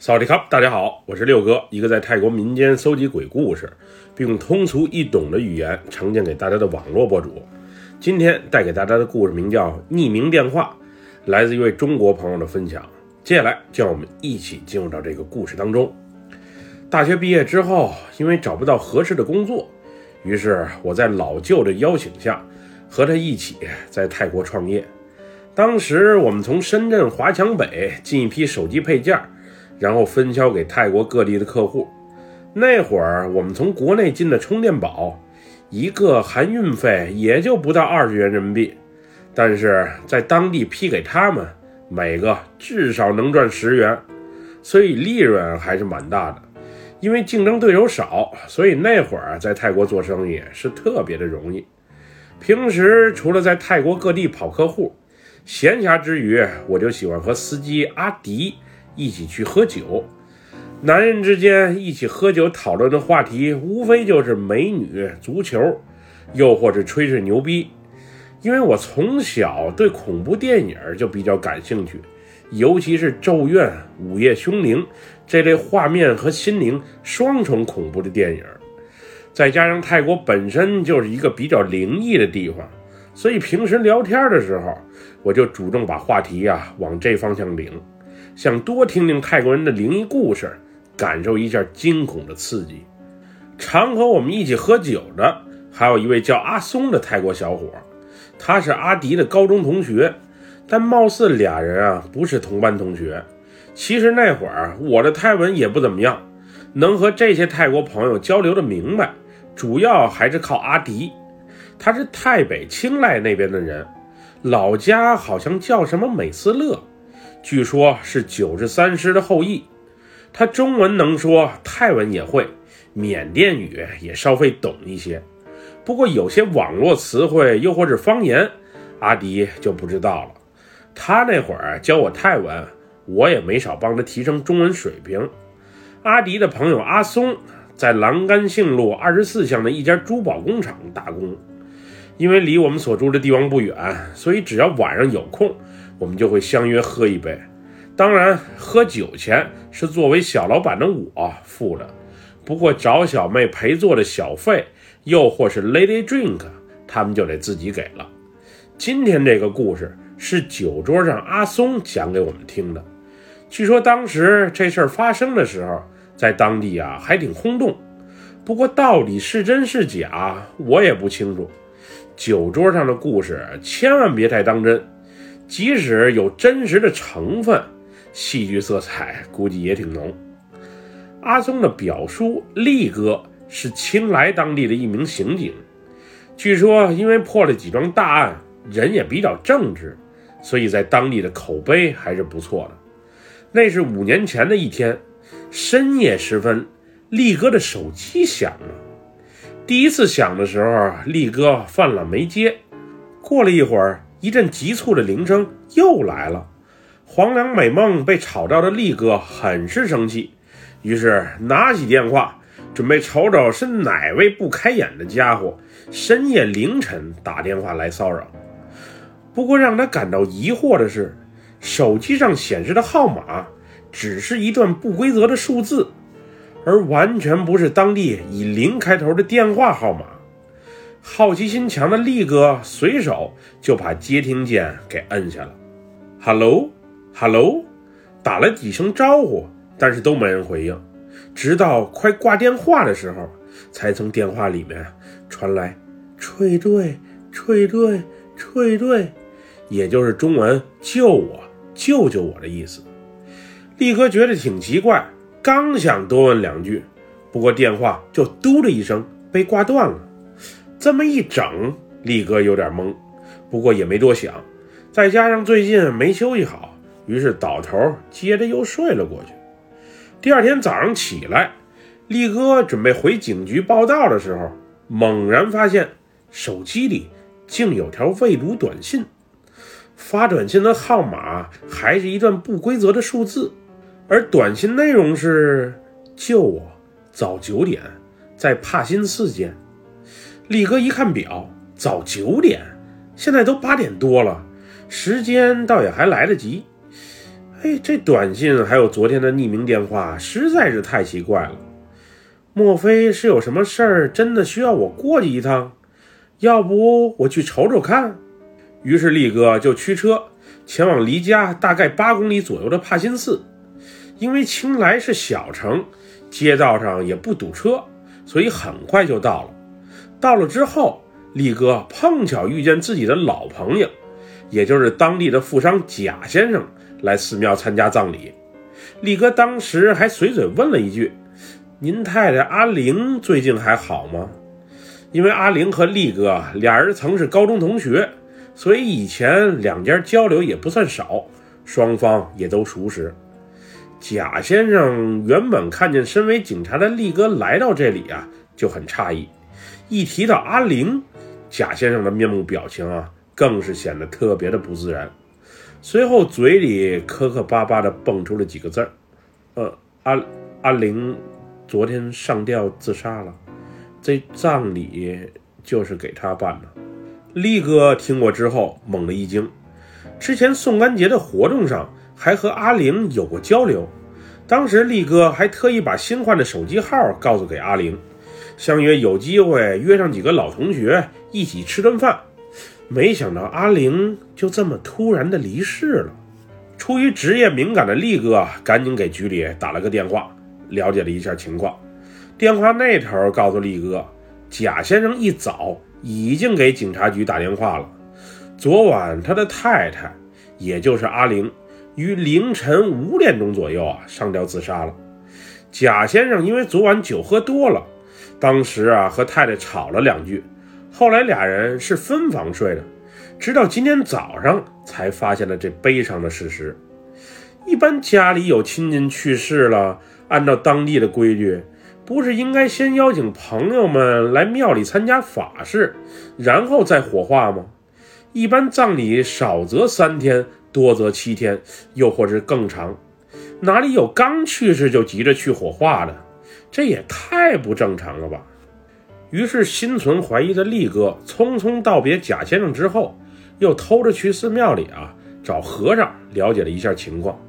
扫地卡，大家好，我是六哥，一个在泰国民间搜集鬼故事，并用通俗易懂的语言呈现给大家的网络博主。今天带给大家的故事名叫《匿名电话》，来自一位中国朋友的分享。接下来，就让我们一起进入到这个故事当中。大学毕业之后，因为找不到合适的工作，于是我在老舅的邀请下，和他一起在泰国创业。当时我们从深圳华强北进一批手机配件。然后分销给泰国各地的客户。那会儿我们从国内进的充电宝，一个含运费也就不到二十元人民币，但是在当地批给他们，每个至少能赚十元，所以利润还是蛮大的。因为竞争对手少，所以那会儿在泰国做生意是特别的容易。平时除了在泰国各地跑客户，闲暇之余我就喜欢和司机阿迪。一起去喝酒，男人之间一起喝酒讨论的话题，无非就是美女、足球，又或者吹吹牛逼。因为我从小对恐怖电影就比较感兴趣，尤其是《咒怨》《午夜凶铃》这类画面和心灵双重恐怖的电影，再加上泰国本身就是一个比较灵异的地方，所以平时聊天的时候，我就主动把话题呀往这方向领。想多听听泰国人的灵异故事，感受一下惊恐的刺激。常和我们一起喝酒的还有一位叫阿松的泰国小伙，他是阿迪的高中同学，但貌似俩人啊不是同班同学。其实那会儿我的泰文也不怎么样，能和这些泰国朋友交流的明白，主要还是靠阿迪。他是泰北清莱那边的人，老家好像叫什么美斯乐。据说，是九十三师的后裔。他中文能说，泰文也会，缅甸语也稍微懂一些。不过，有些网络词汇又或是方言，阿迪就不知道了。他那会儿教我泰文，我也没少帮他提升中文水平。阿迪的朋友阿松在栏杆杏路二十四巷的一家珠宝工厂打工，因为离我们所住的地方不远，所以只要晚上有空。我们就会相约喝一杯，当然喝酒钱是作为小老板的我付的，不过找小妹陪坐的小费，又或是 lady drink，他们就得自己给了。今天这个故事是酒桌上阿松讲给我们听的，据说当时这事儿发生的时候，在当地啊还挺轰动，不过到底是真是假，我也不清楚。酒桌上的故事千万别太当真。即使有真实的成分，戏剧色彩估计也挺浓。阿松的表叔力哥是青莱当地的一名刑警，据说因为破了几桩大案，人也比较正直，所以在当地的口碑还是不错的。那是五年前的一天，深夜时分，力哥的手机响了。第一次响的时候，力哥犯了没接。过了一会儿。一阵急促的铃声又来了，黄粱美梦被吵到的力哥很是生气，于是拿起电话准备瞅瞅是哪位不开眼的家伙深夜凌晨打电话来骚扰。不过让他感到疑惑的是，手机上显示的号码只是一段不规则的数字，而完全不是当地以零开头的电话号码。好奇心强的力哥随手就把接听键给摁下了。“Hello，Hello”，打了几声招呼，但是都没人回应。直到快挂电话的时候，才从电话里面传来“翠队，翠队，翠队”，也就是中文“救我，救救我”的意思。力哥觉得挺奇怪，刚想多问两句，不过电话就“嘟”的一声被挂断了。这么一整，力哥有点懵，不过也没多想，再加上最近没休息好，于是倒头接着又睡了过去。第二天早上起来，力哥准备回警局报道的时候，猛然发现手机里竟有条未读短信，发短信的号码还是一段不规则的数字，而短信内容是“救我，早九点，在帕辛寺见”。力哥一看表，早九点，现在都八点多了，时间倒也还来得及。哎，这短信还有昨天的匿名电话，实在是太奇怪了。莫非是有什么事儿，真的需要我过去一趟？要不我去瞅瞅看。于是力哥就驱车前往离家大概八公里左右的帕辛寺。因为青莱是小城，街道上也不堵车，所以很快就到了。到了之后，力哥碰巧遇见自己的老朋友，也就是当地的富商贾先生来寺庙参加葬礼。力哥当时还随嘴问了一句：“您太太阿玲最近还好吗？”因为阿玲和力哥俩人曾是高中同学，所以以前两家交流也不算少，双方也都熟识。贾先生原本看见身为警察的力哥来到这里啊，就很诧异。一提到阿玲，贾先生的面目表情啊，更是显得特别的不自然。随后嘴里磕磕巴巴的蹦出了几个字儿：“呃，阿阿玲昨天上吊自杀了，这葬礼就是给他办的。”力哥听过之后猛地一惊，之前宋干节的活动上。还和阿玲有过交流，当时力哥还特意把新换的手机号告诉给阿玲，相约有机会约上几个老同学一起吃顿饭。没想到阿玲就这么突然的离世了。出于职业敏感的力哥赶紧给局里打了个电话，了解了一下情况。电话那头告诉力哥，贾先生一早已经给警察局打电话了，昨晚他的太太，也就是阿玲。于凌晨五点钟左右啊，上吊自杀了。贾先生因为昨晚酒喝多了，当时啊和太太吵了两句，后来俩人是分房睡的，直到今天早上才发现了这悲伤的事实。一般家里有亲戚去世了，按照当地的规矩，不是应该先邀请朋友们来庙里参加法事，然后再火化吗？一般葬礼少则三天。多则七天，又或是更长，哪里有刚去世就急着去火化的？这也太不正常了吧！于是心存怀疑的力哥匆匆道别贾先生之后，又偷着去寺庙里啊找和尚了解了一下情况。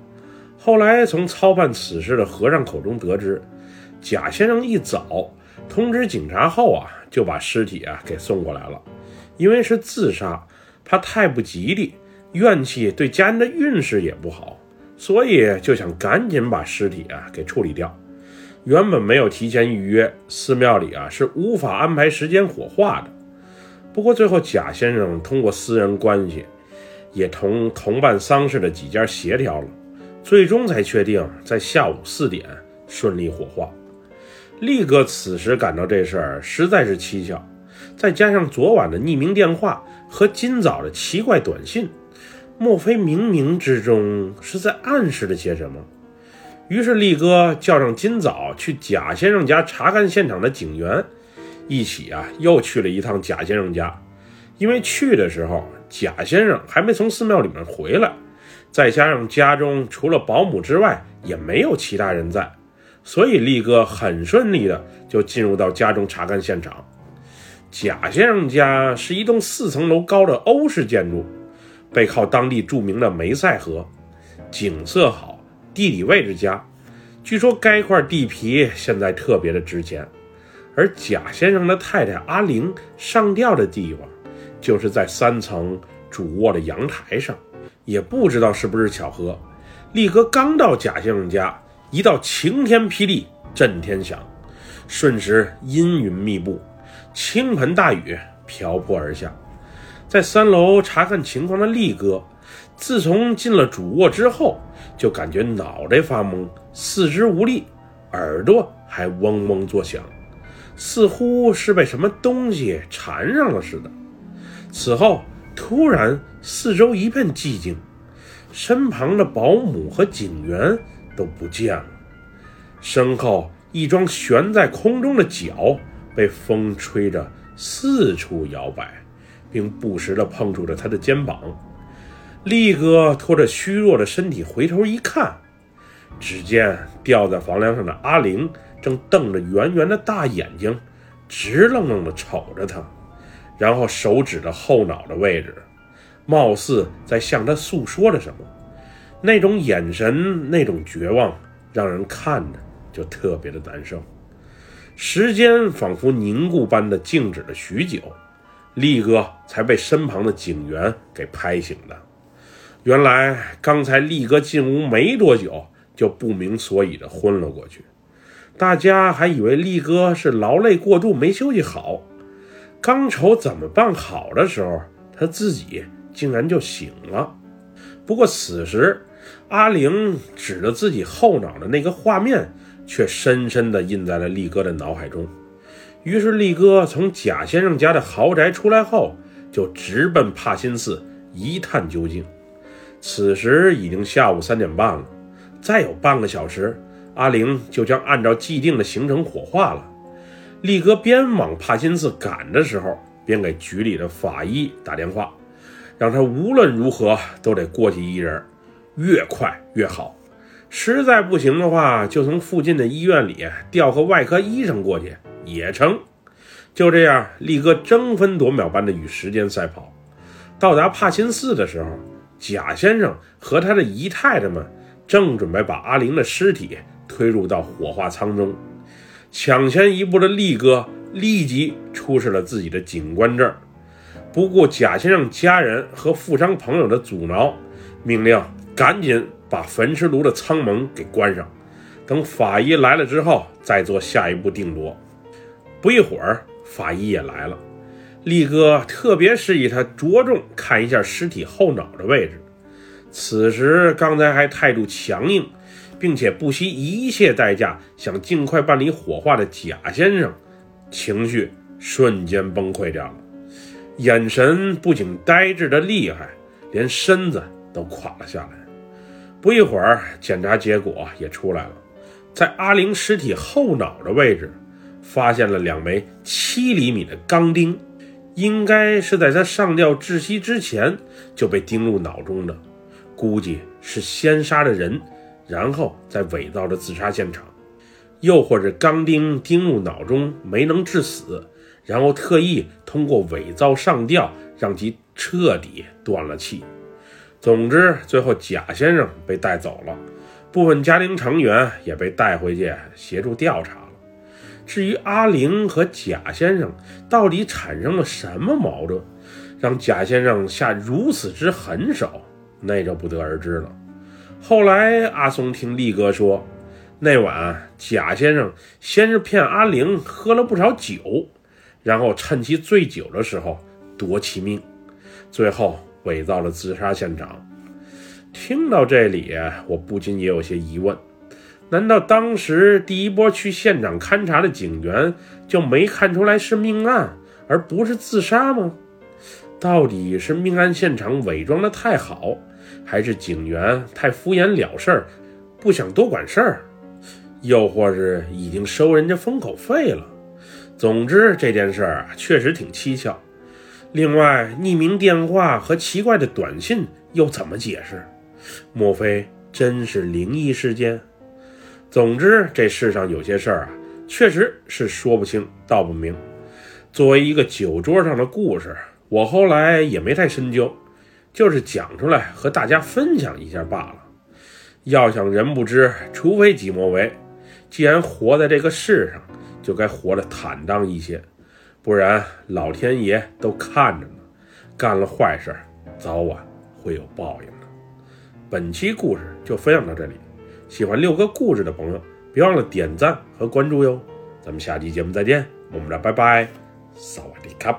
后来从操办此事的和尚口中得知，贾先生一早通知警察后啊，就把尸体啊给送过来了，因为是自杀，怕太不吉利。怨气对家人的运势也不好，所以就想赶紧把尸体啊给处理掉。原本没有提前预约，寺庙里啊是无法安排时间火化的。不过最后贾先生通过私人关系，也同同办丧事的几家协调了，最终才确定在下午四点顺利火化。力哥此时感到这事儿实在是蹊跷，再加上昨晚的匿名电话和今早的奇怪短信。莫非冥冥之中是在暗示着些什么？于是力哥叫上今早去贾先生家查看现场的警员，一起啊又去了一趟贾先生家。因为去的时候贾先生还没从寺庙里面回来，再加上家中除了保姆之外也没有其他人在，所以力哥很顺利的就进入到家中查看现场。贾先生家是一栋四层楼高的欧式建筑。背靠当地著名的梅塞河，景色好，地理位置佳。据说该块地皮现在特别的值钱。而贾先生的太太阿玲上吊的地方，就是在三层主卧的阳台上。也不知道是不是巧合，力哥刚到贾先生家，一道晴天霹雳震天响，瞬时阴云密布，倾盆大雨瓢泼而下。在三楼查看情况的力哥，自从进了主卧之后，就感觉脑袋发懵，四肢无力，耳朵还嗡嗡作响，似乎是被什么东西缠上了似的。此后，突然四周一片寂静，身旁的保姆和警员都不见了，身后一双悬在空中的脚被风吹着四处摇摆。并不时地碰触着他的肩膀，力哥拖着虚弱的身体回头一看，只见吊在房梁上的阿玲正瞪着圆圆的大眼睛，直愣愣地瞅着他，然后手指着后脑的位置，貌似在向他诉说着什么。那种眼神，那种绝望，让人看着就特别的难受。时间仿佛凝固般的静止了许久，力哥才被身旁的警员给拍醒的。原来刚才力哥进屋没多久，就不明所以的昏了过去。大家还以为力哥是劳累过度没休息好，刚愁怎么办好的时候，他自己竟然就醒了。不过此时，阿玲指着自己后脑的那个画面。却深深地印在了力哥的脑海中。于是，力哥从贾先生家的豪宅出来后，就直奔帕辛寺一探究竟。此时已经下午三点半了，再有半个小时，阿玲就将按照既定的行程火化了。力哥边往帕辛寺赶的时候，边给局里的法医打电话，让他无论如何都得过去一人，越快越好。实在不行的话，就从附近的医院里调个外科医生过去也成。就这样，力哥争分夺秒般的与时间赛跑。到达帕辛寺的时候，贾先生和他的姨太太们正准备把阿玲的尸体推入到火化舱中。抢先一步的力哥立即出示了自己的警官证，不顾贾先生家人和富商朋友的阻挠，命令赶紧。把焚尸炉的舱门给关上，等法医来了之后再做下一步定夺。不一会儿，法医也来了。力哥特别示意他着重看一下尸体后脑的位置。此时，刚才还态度强硬，并且不惜一切代价想尽快办理火化的贾先生，情绪瞬间崩溃掉了，眼神不仅呆滞的厉害，连身子都垮了下来。不一会儿，检查结果也出来了，在阿玲尸体后脑的位置，发现了两枚七厘米的钢钉，应该是在他上吊窒息之前就被钉入脑中的，估计是先杀了人，然后再伪造的自杀现场，又或者钢钉钉入脑中没能致死，然后特意通过伪造上吊让其彻底断了气。总之，最后贾先生被带走了，部分家庭成员也被带回去协助调查。至于阿玲和贾先生到底产生了什么矛盾，让贾先生下如此之狠手，那就不得而知了。后来阿松听力哥说，那晚贾先生先是骗阿玲喝了不少酒，然后趁其醉酒的时候夺其命，最后。伪造了自杀现场。听到这里，我不禁也有些疑问：难道当时第一波去现场勘查的警员就没看出来是命案，而不是自杀吗？到底是命案现场伪装的太好，还是警员太敷衍了事儿，不想多管事儿？又或是已经收人家封口费了？总之，这件事儿啊，确实挺蹊跷。另外，匿名电话和奇怪的短信又怎么解释？莫非真是灵异事件？总之，这世上有些事儿啊，确实是说不清道不明。作为一个酒桌上的故事，我后来也没太深究，就是讲出来和大家分享一下罢了。要想人不知，除非己莫为。既然活在这个世上，就该活得坦荡一些。不然，老天爷都看着呢。干了坏事，早晚会有报应的。本期故事就分享到这里，喜欢六哥故事的朋友，别忘了点赞和关注哟。咱们下期节目再见，么么哒拜拜，萨瓦迪卡。